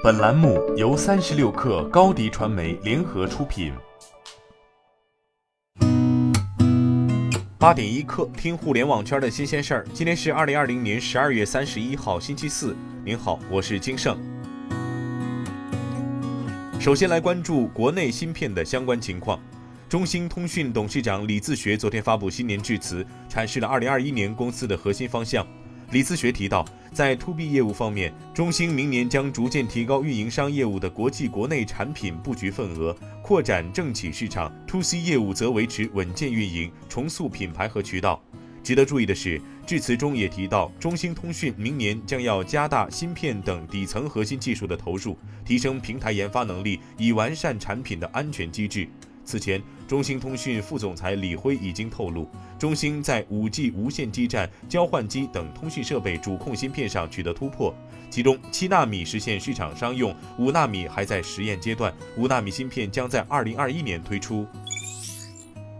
本栏目由三十六氪高低传媒联合出品。八点一刻，听互联网圈的新鲜事儿。今天是二零二零年十二月三十一号，星期四。您好，我是金盛。首先来关注国内芯片的相关情况。中兴通讯董事长李自学昨天发布新年致辞，阐释了二零二一年公司的核心方向。李自学提到，在 To B 业务方面，中兴明年将逐渐提高运营商业务的国际国内产品布局份额，扩展政企市场；To C 业务则维持稳健运营，重塑品牌和渠道。值得注意的是，致辞中也提到，中兴通讯明年将要加大芯片等底层核心技术的投入，提升平台研发能力，以完善产品的安全机制。此前，中兴通讯副总裁李辉已经透露，中兴在 5G 无线基站、交换机等通讯设备主控芯片上取得突破，其中七纳米实现市场商用，五纳米还在实验阶段，五纳米芯片将在2021年推出。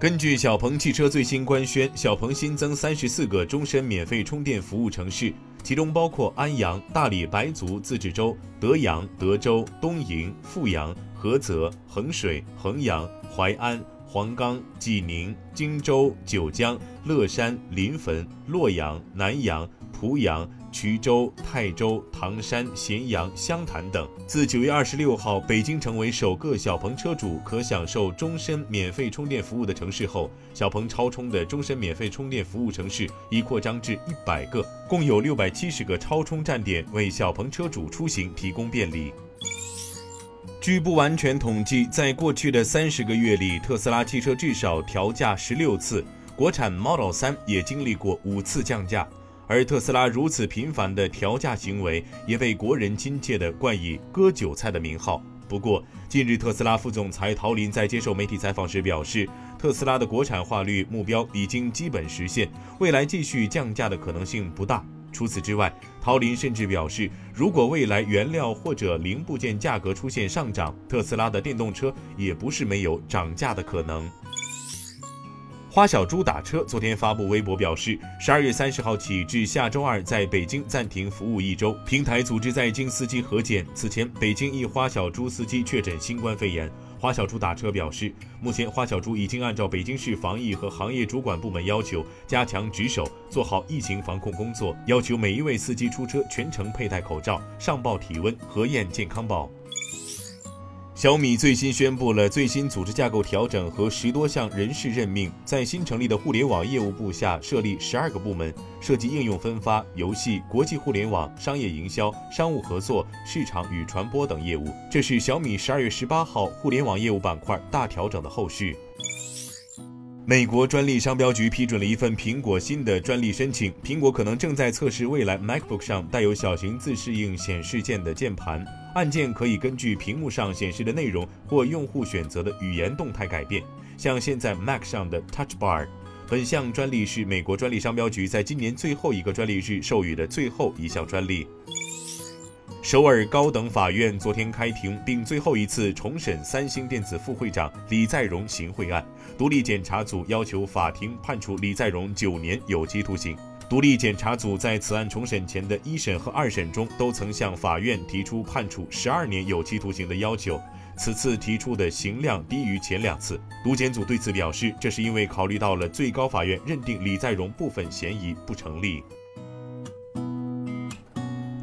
根据小鹏汽车最新官宣，小鹏新增三十四个终身免费充电服务城市，其中包括安阳、大理白族自治州、德阳、德州、东营、阜阳。菏泽、衡水、衡阳、淮安、黄冈、济宁、荆州、九江、乐山、临汾、洛阳、南阳、濮阳、衢州、泰州、唐山、咸阳、湘潭等。自九月二十六号，北京成为首个小鹏车主可享受终身免费充电服务的城市后，小鹏超充的终身免费充电服务城市已扩张至一百个，共有六百七十个超充站点，为小鹏车主出行提供便利。据不完全统计，在过去的三十个月里，特斯拉汽车至少调价十六次，国产 Model 3也经历过五次降价。而特斯拉如此频繁的调价行为，也被国人亲切地冠以“割韭菜”的名号。不过，近日特斯拉副总裁陶林在接受媒体采访时表示，特斯拉的国产化率目标已经基本实现，未来继续降价的可能性不大。除此之外，陶林甚至表示，如果未来原料或者零部件价格出现上涨，特斯拉的电动车也不是没有涨价的可能。花小猪打车昨天发布微博表示，十二月三十号起至下周二在北京暂停服务一周，平台组织在京司机核检。此前，北京一花小猪司机确诊新冠肺炎。花小猪打车表示，目前花小猪已经按照北京市防疫和行业主管部门要求，加强值守，做好疫情防控工作，要求每一位司机出车全程佩戴口罩，上报体温，核验健康宝。小米最新宣布了最新组织架构调整和十多项人事任命，在新成立的互联网业务部下设立十二个部门，涉及应用分发、游戏、国际互联网、商业营销、商务合作、市场与传播等业务。这是小米十二月十八号互联网业务板块大调整的后续。美国专利商标局批准了一份苹果新的专利申请，苹果可能正在测试未来 MacBook 上带有小型自适应显示键的键盘。按键可以根据屏幕上显示的内容或用户选择的语言动态改变，像现在 Mac 上的 Touch Bar。本项专利是美国专利商标局在今年最后一个专利日授予的最后一项专利。首尔高等法院昨天开庭，并最后一次重审三星电子副会长李在镕行贿案。独立检察组要求法庭判处李在镕九年有期徒刑。独立检察组在此案重审前的一审和二审中，都曾向法院提出判处十二年有期徒刑的要求。此次提出的刑量低于前两次。独检组对此表示，这是因为考虑到了最高法院认定李在镕部分嫌疑不成立。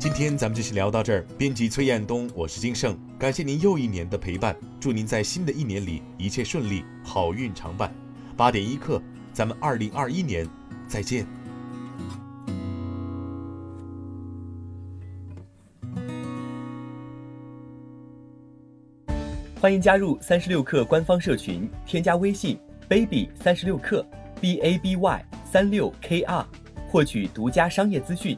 今天咱们就先聊到这儿。编辑崔彦东，我是金盛，感谢您又一年的陪伴，祝您在新的一年里一切顺利，好运常伴。八点一刻，咱们二零二一年再见。欢迎加入三十六氪官方社群，添加微信 baby 三十六氪 b a b y 三六 k r，获取独家商业资讯，